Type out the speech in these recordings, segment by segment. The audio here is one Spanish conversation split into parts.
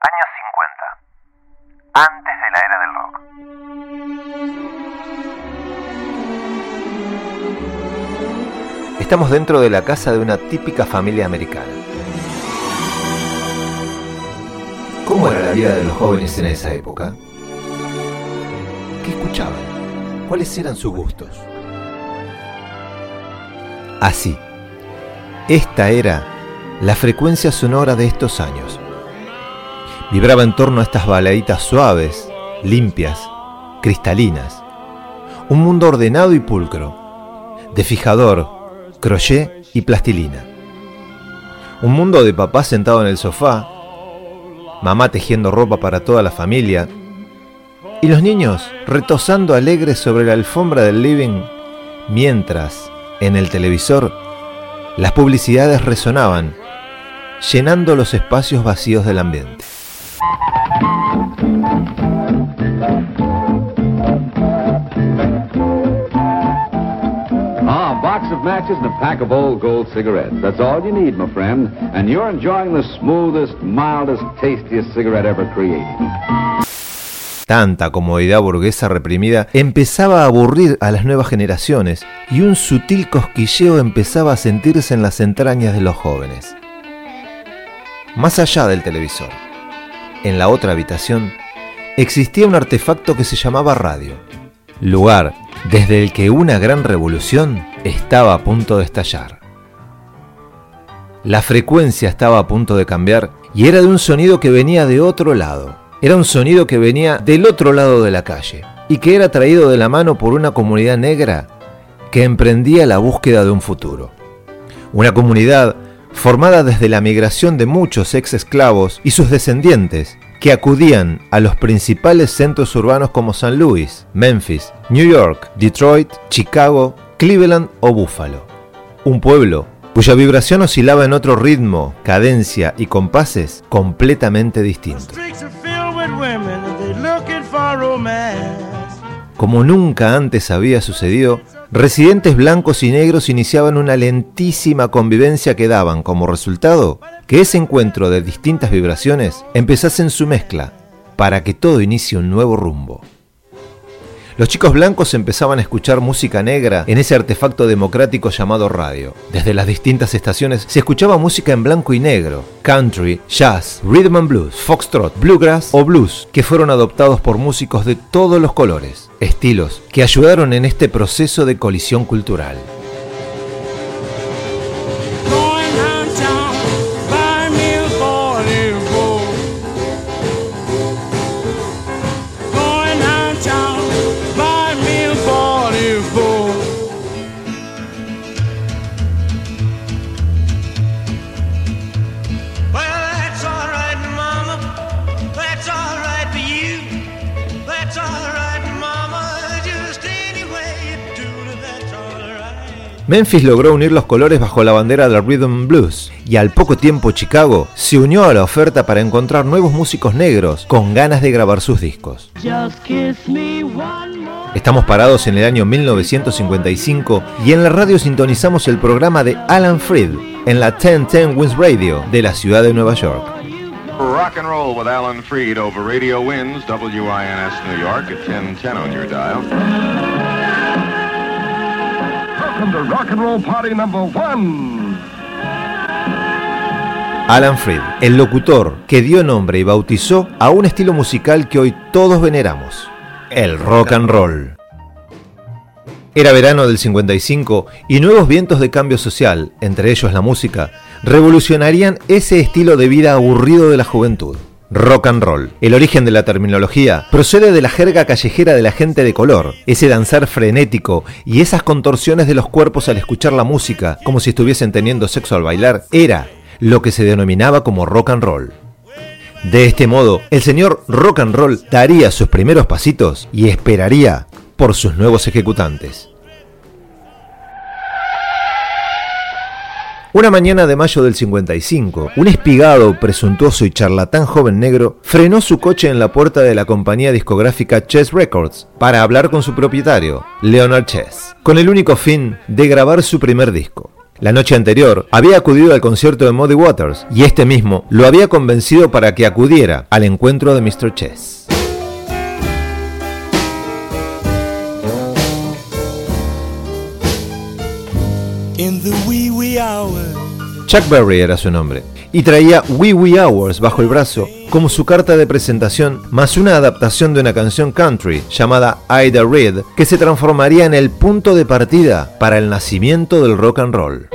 Años 50. Antes de la era del rock. Estamos dentro de la casa de una típica familia americana. ¿Cómo era la vida de los jóvenes en esa época? ¿Qué escuchaban? ¿Cuáles eran sus gustos? Así. Esta era la frecuencia sonora de estos años. Vibraba en torno a estas baladitas suaves, limpias, cristalinas. Un mundo ordenado y pulcro, de fijador, crochet y plastilina. Un mundo de papá sentado en el sofá, mamá tejiendo ropa para toda la familia, y los niños retosando alegres sobre la alfombra del living, mientras, en el televisor, las publicidades resonaban, llenando los espacios vacíos del ambiente. Ah, box of matches and a pack of old gold cigarettes. That's all you need, my friend. And you're enjoying the smoothest, mildest, tastiest cigarette ever created. Tanta comodidad burguesa reprimida empezaba a aburrir a las nuevas generaciones y un sutil cosquilleo empezaba a sentirse en las entrañas de los jóvenes. Más allá del televisor, en la otra habitación, existía un artefacto que se llamaba radio, lugar desde el que una gran revolución estaba a punto de estallar. La frecuencia estaba a punto de cambiar y era de un sonido que venía de otro lado era un sonido que venía del otro lado de la calle y que era traído de la mano por una comunidad negra que emprendía la búsqueda de un futuro. Una comunidad formada desde la migración de muchos ex esclavos y sus descendientes que acudían a los principales centros urbanos como San Luis, Memphis, New York, Detroit, Chicago, Cleveland o Buffalo. Un pueblo cuya vibración oscilaba en otro ritmo, cadencia y compases completamente distintos. Como nunca antes había sucedido, residentes blancos y negros iniciaban una lentísima convivencia que daban como resultado que ese encuentro de distintas vibraciones empezase en su mezcla para que todo inicie un nuevo rumbo. Los chicos blancos empezaban a escuchar música negra en ese artefacto democrático llamado radio. Desde las distintas estaciones se escuchaba música en blanco y negro, country, jazz, rhythm and blues, foxtrot, bluegrass o blues, que fueron adoptados por músicos de todos los colores, estilos que ayudaron en este proceso de colisión cultural. Memphis logró unir los colores bajo la bandera del rhythm blues y al poco tiempo Chicago se unió a la oferta para encontrar nuevos músicos negros con ganas de grabar sus discos. Estamos parados en el año 1955 y en la radio sintonizamos el programa de Alan Freed en la 1010 Wins Radio de la ciudad de Nueva York. Rock and roll with Alan Freed over Radio Winds, WINS New York at 1010 on your dial. Alan Freed, el locutor que dio nombre y bautizó a un estilo musical que hoy todos veneramos, el rock and roll. Era verano del 55 y nuevos vientos de cambio social, entre ellos la música, revolucionarían ese estilo de vida aburrido de la juventud. Rock and roll. El origen de la terminología procede de la jerga callejera de la gente de color, ese danzar frenético y esas contorsiones de los cuerpos al escuchar la música, como si estuviesen teniendo sexo al bailar, era lo que se denominaba como rock and roll. De este modo, el señor rock and roll daría sus primeros pasitos y esperaría por sus nuevos ejecutantes. Una mañana de mayo del 55, un espigado, presuntuoso y charlatán joven negro frenó su coche en la puerta de la compañía discográfica Chess Records para hablar con su propietario, Leonard Chess, con el único fin de grabar su primer disco. La noche anterior había acudido al concierto de Muddy Waters y este mismo lo había convencido para que acudiera al encuentro de Mr. Chess. Chuck Berry era su nombre y traía Wee Wee Hours bajo el brazo como su carta de presentación, más una adaptación de una canción country llamada Ida Reed, que se transformaría en el punto de partida para el nacimiento del rock and roll.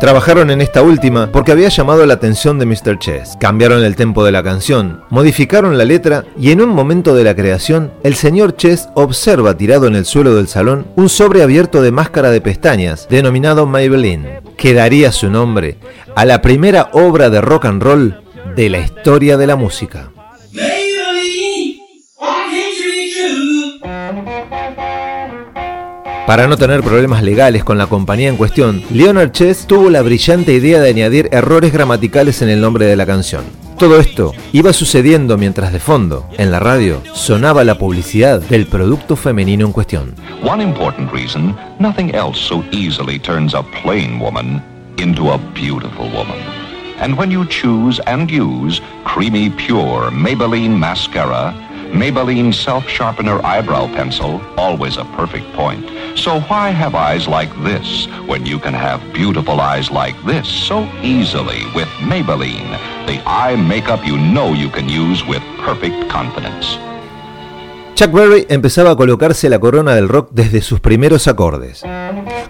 Trabajaron en esta última porque había llamado la atención de Mr. Chess. Cambiaron el tempo de la canción, modificaron la letra y en un momento de la creación, el señor Chess observa tirado en el suelo del salón un sobre abierto de máscara de pestañas denominado Maybelline, que daría su nombre a la primera obra de rock and roll de la historia de la música. Para no tener problemas legales con la compañía en cuestión, Leonard Chess tuvo la brillante idea de añadir errores gramaticales en el nombre de la canción. Todo esto iba sucediendo mientras de fondo, en la radio, sonaba la publicidad del producto femenino en cuestión. One important reason, nothing else so easily turns a plain woman into a beautiful woman. And when you choose and use creamy pure Maybelline mascara, Maybelline self-sharpener eyebrow pencil, always a perfect point. So why have eyes like this when you can have beautiful eyes like this so easily with Maybelline, the eye makeup you know you can use with perfect confidence. Chuck Berry empezaba a colocarse la corona del rock desde sus primeros acordes,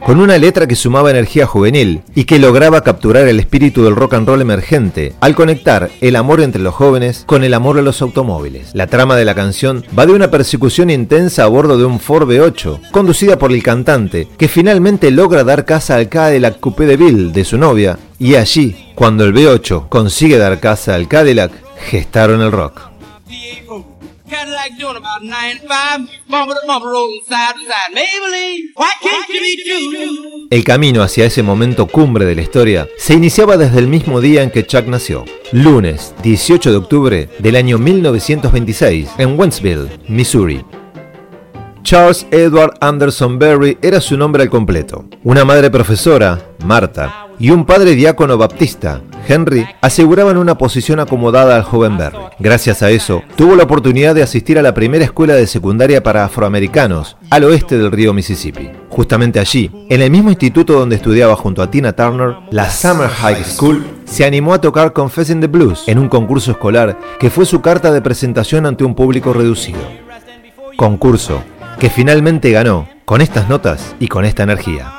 con una letra que sumaba energía juvenil y que lograba capturar el espíritu del rock and roll emergente al conectar el amor entre los jóvenes con el amor a los automóviles. La trama de la canción va de una persecución intensa a bordo de un Ford V8, conducida por el cantante, que finalmente logra dar casa al Cadillac Coupé de Bill de su novia, y allí, cuando el V8 consigue dar casa al Cadillac, gestaron el rock. El camino hacia ese momento cumbre de la historia se iniciaba desde el mismo día en que Chuck nació, lunes 18 de octubre del año 1926, en Wentzville, Missouri. Charles Edward Anderson Berry era su nombre al completo. Una madre profesora, Marta, y un padre diácono baptista, Henry, aseguraban una posición acomodada al joven Berry. Gracias a eso, tuvo la oportunidad de asistir a la primera escuela de secundaria para afroamericanos, al oeste del río Mississippi. Justamente allí, en el mismo instituto donde estudiaba junto a Tina Turner, la Summer High School se animó a tocar Confessing the Blues en un concurso escolar que fue su carta de presentación ante un público reducido. Concurso que finalmente ganó con estas notas y con esta energía.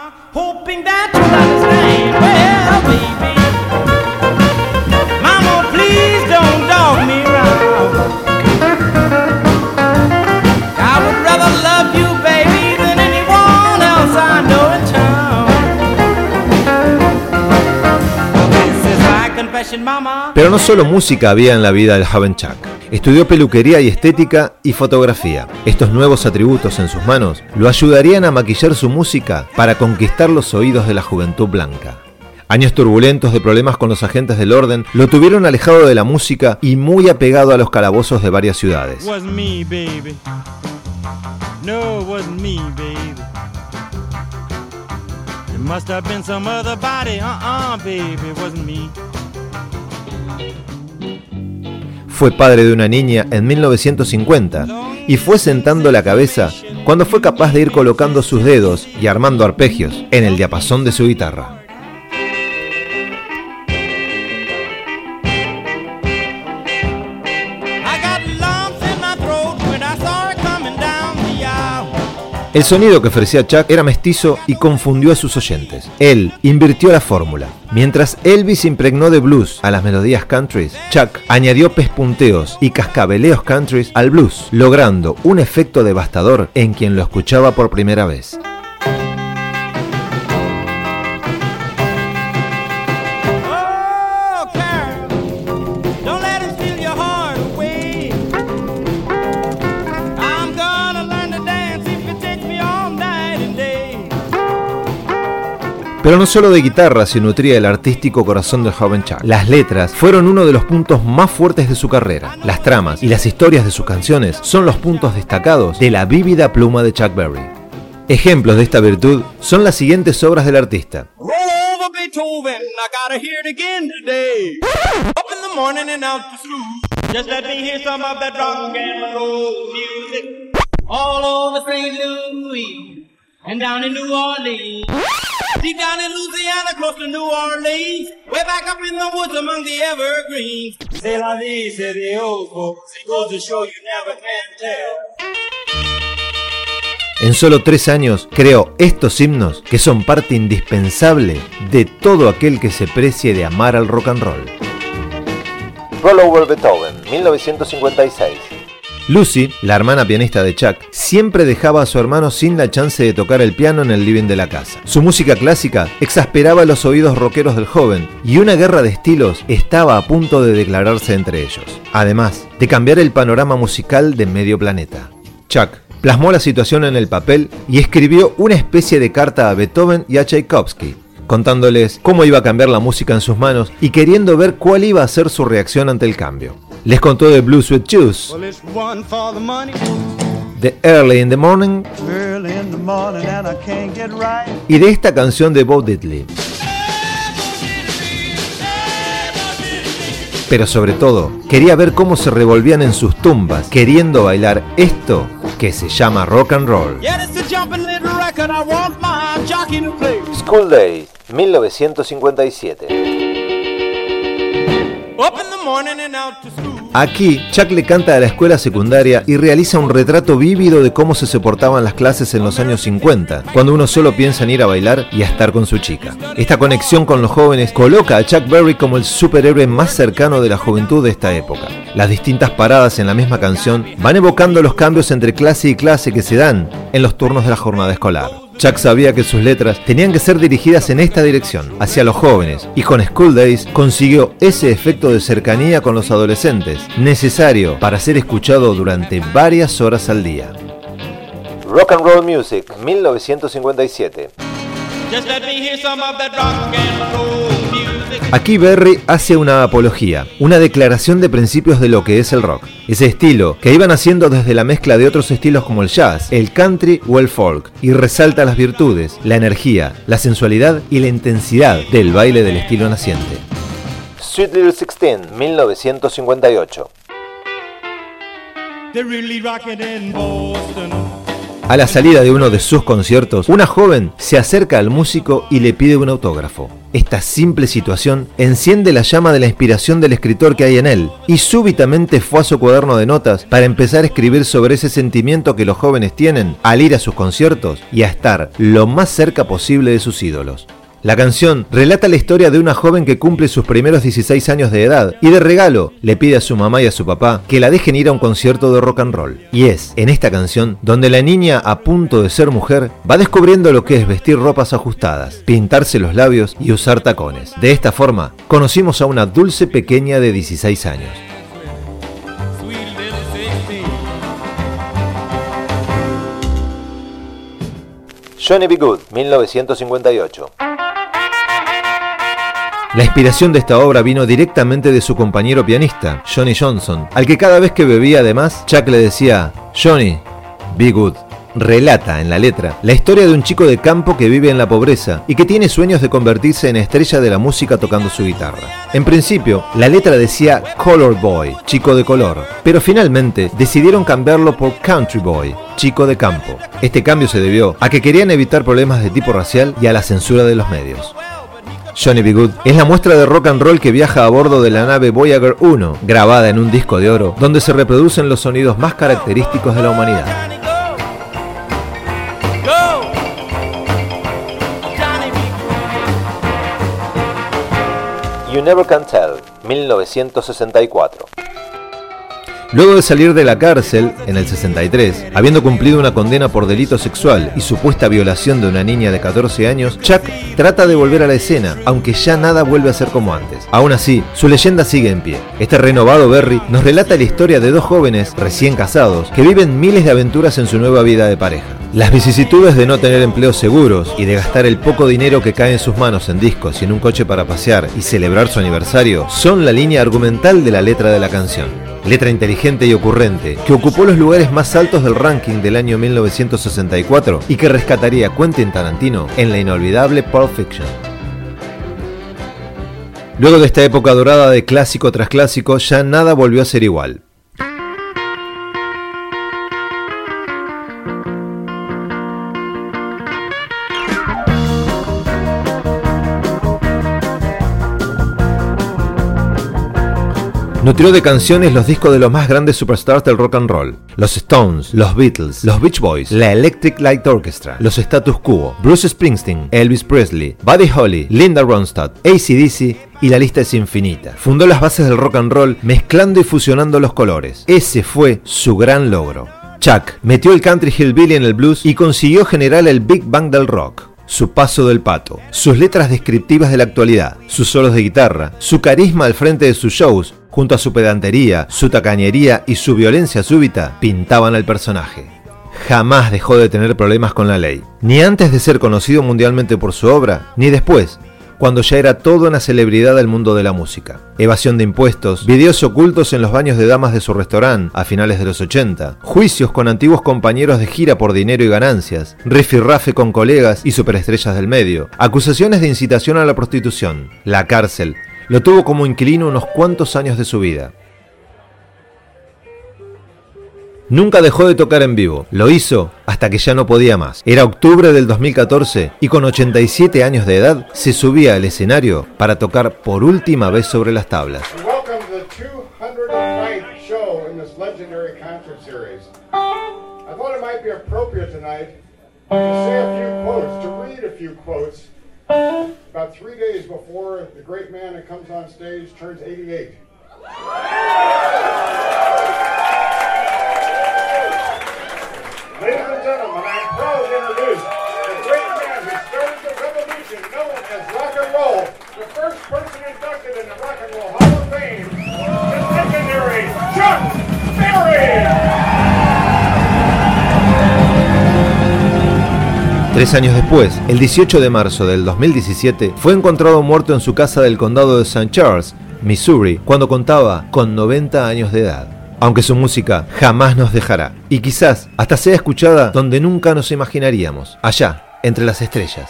Pero no solo música había en la vida del joven Chuck. Estudió peluquería y estética y fotografía. Estos nuevos atributos en sus manos lo ayudarían a maquillar su música para conquistar los oídos de la juventud blanca. Años turbulentos de problemas con los agentes del orden lo tuvieron alejado de la música y muy apegado a los calabozos de varias ciudades. Fue padre de una niña en 1950 y fue sentando la cabeza cuando fue capaz de ir colocando sus dedos y armando arpegios en el diapasón de su guitarra. El sonido que ofrecía Chuck era mestizo y confundió a sus oyentes. Él invirtió la fórmula. Mientras Elvis impregnó de blues a las melodías countries, Chuck añadió pespunteos y cascabeleos countries al blues, logrando un efecto devastador en quien lo escuchaba por primera vez. Pero no solo de guitarra se nutría el artístico corazón del joven Chuck. Las letras fueron uno de los puntos más fuertes de su carrera. Las tramas y las historias de sus canciones son los puntos destacados de la vívida pluma de Chuck Berry. Ejemplos de esta virtud son las siguientes obras del artista. And down in New Orleans, deep down in Louisiana, close to New Orleans, way back up in the woods among the evergreens. C'est la vie, c'est the old folks. It goes to show you never can tell. En solo tres años creó estos himnos que son parte indispensable de todo aquel que se precie de amar al rock and roll. Roll Over Beethoven, 1956. Lucy, la hermana pianista de Chuck, siempre dejaba a su hermano sin la chance de tocar el piano en el living de la casa. Su música clásica exasperaba los oídos rockeros del joven y una guerra de estilos estaba a punto de declararse entre ellos, además de cambiar el panorama musical de medio planeta. Chuck plasmó la situación en el papel y escribió una especie de carta a Beethoven y a Tchaikovsky, contándoles cómo iba a cambiar la música en sus manos y queriendo ver cuál iba a ser su reacción ante el cambio. Les contó de Blue Sweet Juice, de Early in the Morning. Y de esta canción de Bo Diddley. Pero sobre todo, quería ver cómo se revolvían en sus tumbas, queriendo bailar esto que se llama rock and roll. School Days, 1957. Aquí, Chuck le canta a la escuela secundaria y realiza un retrato vívido de cómo se soportaban las clases en los años 50, cuando uno solo piensa en ir a bailar y a estar con su chica. Esta conexión con los jóvenes coloca a Chuck Berry como el superhéroe más cercano de la juventud de esta época. Las distintas paradas en la misma canción van evocando los cambios entre clase y clase que se dan en los turnos de la jornada escolar. Chuck sabía que sus letras tenían que ser dirigidas en esta dirección, hacia los jóvenes, y con School Days consiguió ese efecto de cercanía con los adolescentes, necesario para ser escuchado durante varias horas al día. Rock and Roll Music, 1957. Aquí Berry hace una apología, una declaración de principios de lo que es el rock. Ese estilo que iban haciendo desde la mezcla de otros estilos como el jazz, el country o el folk, y resalta las virtudes, la energía, la sensualidad y la intensidad del baile del estilo naciente. Sweet Little Sixteen, 1958. A la salida de uno de sus conciertos, una joven se acerca al músico y le pide un autógrafo. Esta simple situación enciende la llama de la inspiración del escritor que hay en él, y súbitamente fue a su cuaderno de notas para empezar a escribir sobre ese sentimiento que los jóvenes tienen al ir a sus conciertos y a estar lo más cerca posible de sus ídolos. La canción relata la historia de una joven que cumple sus primeros 16 años de edad y de regalo le pide a su mamá y a su papá que la dejen ir a un concierto de rock and roll. Y es en esta canción donde la niña a punto de ser mujer va descubriendo lo que es vestir ropas ajustadas, pintarse los labios y usar tacones. De esta forma, conocimos a una dulce pequeña de 16 años. Johnny B. Good, 1958. La inspiración de esta obra vino directamente de su compañero pianista, Johnny Johnson, al que cada vez que bebía además, Chuck le decía, Johnny, be good. Relata en la letra la historia de un chico de campo que vive en la pobreza y que tiene sueños de convertirse en estrella de la música tocando su guitarra. En principio, la letra decía Color Boy, chico de color, pero finalmente decidieron cambiarlo por Country Boy, chico de campo. Este cambio se debió a que querían evitar problemas de tipo racial y a la censura de los medios. Johnny B. Good es la muestra de rock and roll que viaja a bordo de la nave Voyager 1, grabada en un disco de oro, donde se reproducen los sonidos más característicos de la humanidad. You Never Can Tell, 1964. Luego de salir de la cárcel en el 63, habiendo cumplido una condena por delito sexual y supuesta violación de una niña de 14 años, Chuck trata de volver a la escena, aunque ya nada vuelve a ser como antes. Aún así, su leyenda sigue en pie. Este renovado Berry nos relata la historia de dos jóvenes recién casados que viven miles de aventuras en su nueva vida de pareja. Las vicisitudes de no tener empleos seguros y de gastar el poco dinero que cae en sus manos en discos y en un coche para pasear y celebrar su aniversario son la línea argumental de la letra de la canción. Letra inteligente y ocurrente que ocupó los lugares más altos del ranking del año 1964 y que rescataría Quentin Tarantino en la inolvidable Pulp Fiction. Luego de esta época dorada de clásico tras clásico, ya nada volvió a ser igual. Nutrió de canciones los discos de los más grandes superstars del rock and roll. Los Stones, los Beatles, los Beach Boys, la Electric Light Orchestra, los Status Quo, Bruce Springsteen, Elvis Presley, Buddy Holly, Linda Ronstadt, ACDC y la lista es infinita. Fundó las bases del rock and roll mezclando y fusionando los colores. Ese fue su gran logro. Chuck metió el country hillbilly en el blues y consiguió generar el Big Bang del rock su paso del pato, sus letras descriptivas de la actualidad, sus solos de guitarra, su carisma al frente de sus shows, junto a su pedantería, su tacañería y su violencia súbita, pintaban al personaje. Jamás dejó de tener problemas con la ley, ni antes de ser conocido mundialmente por su obra, ni después, cuando ya era toda una celebridad del mundo de la música. Evasión de impuestos, videos ocultos en los baños de damas de su restaurante a finales de los 80, juicios con antiguos compañeros de gira por dinero y ganancias, rifirrafe con colegas y superestrellas del medio, acusaciones de incitación a la prostitución, la cárcel, lo tuvo como inquilino unos cuantos años de su vida. Nunca dejó de tocar en vivo, lo hizo hasta que ya no podía más. Era octubre del 2014 y con 87 años de edad se subía al escenario para tocar por última vez sobre las tablas. about three days before the great man that comes on stage turns 88. Ladies and gentlemen, I'm proud to introduce the great man who started the revolution known as rock and roll, the first person inducted in the Rock and Roll Hall of Fame, the legendary Chuck Berry! Tres años después, el 18 de marzo del 2017, fue encontrado muerto en su casa del condado de St. Charles, Missouri, cuando contaba con 90 años de edad aunque su música jamás nos dejará, y quizás hasta sea escuchada donde nunca nos imaginaríamos, allá, entre las estrellas.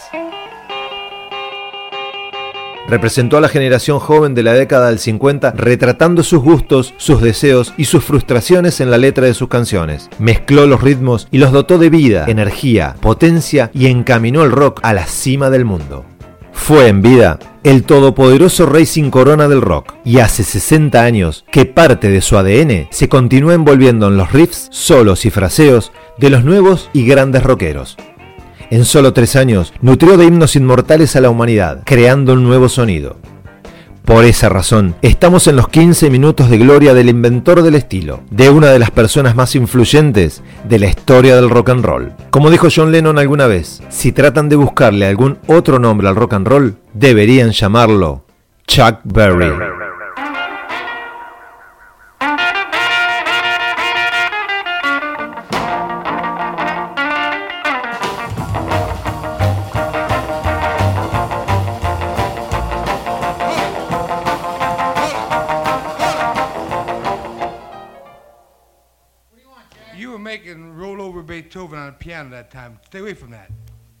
Representó a la generación joven de la década del 50 retratando sus gustos, sus deseos y sus frustraciones en la letra de sus canciones. Mezcló los ritmos y los dotó de vida, energía, potencia y encaminó el rock a la cima del mundo. Fue en vida el todopoderoso rey sin corona del rock, y hace 60 años que parte de su ADN se continúa envolviendo en los riffs, solos y fraseos de los nuevos y grandes rockeros. En solo tres años nutrió de himnos inmortales a la humanidad, creando un nuevo sonido. Por esa razón, estamos en los 15 minutos de gloria del inventor del estilo, de una de las personas más influyentes de la historia del rock and roll. Como dijo John Lennon alguna vez, si tratan de buscarle algún otro nombre al rock and roll, deberían llamarlo Chuck Berry. piano that time. Stay away from that.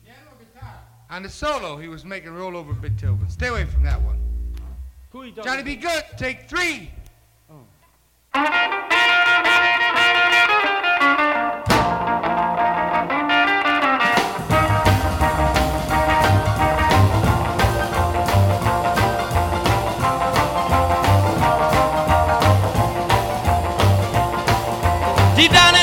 Piano guitar? On the solo, he was making roll over Beethoven. Stay away from that one. Who you Johnny Be Good, take three. Oh. Zidane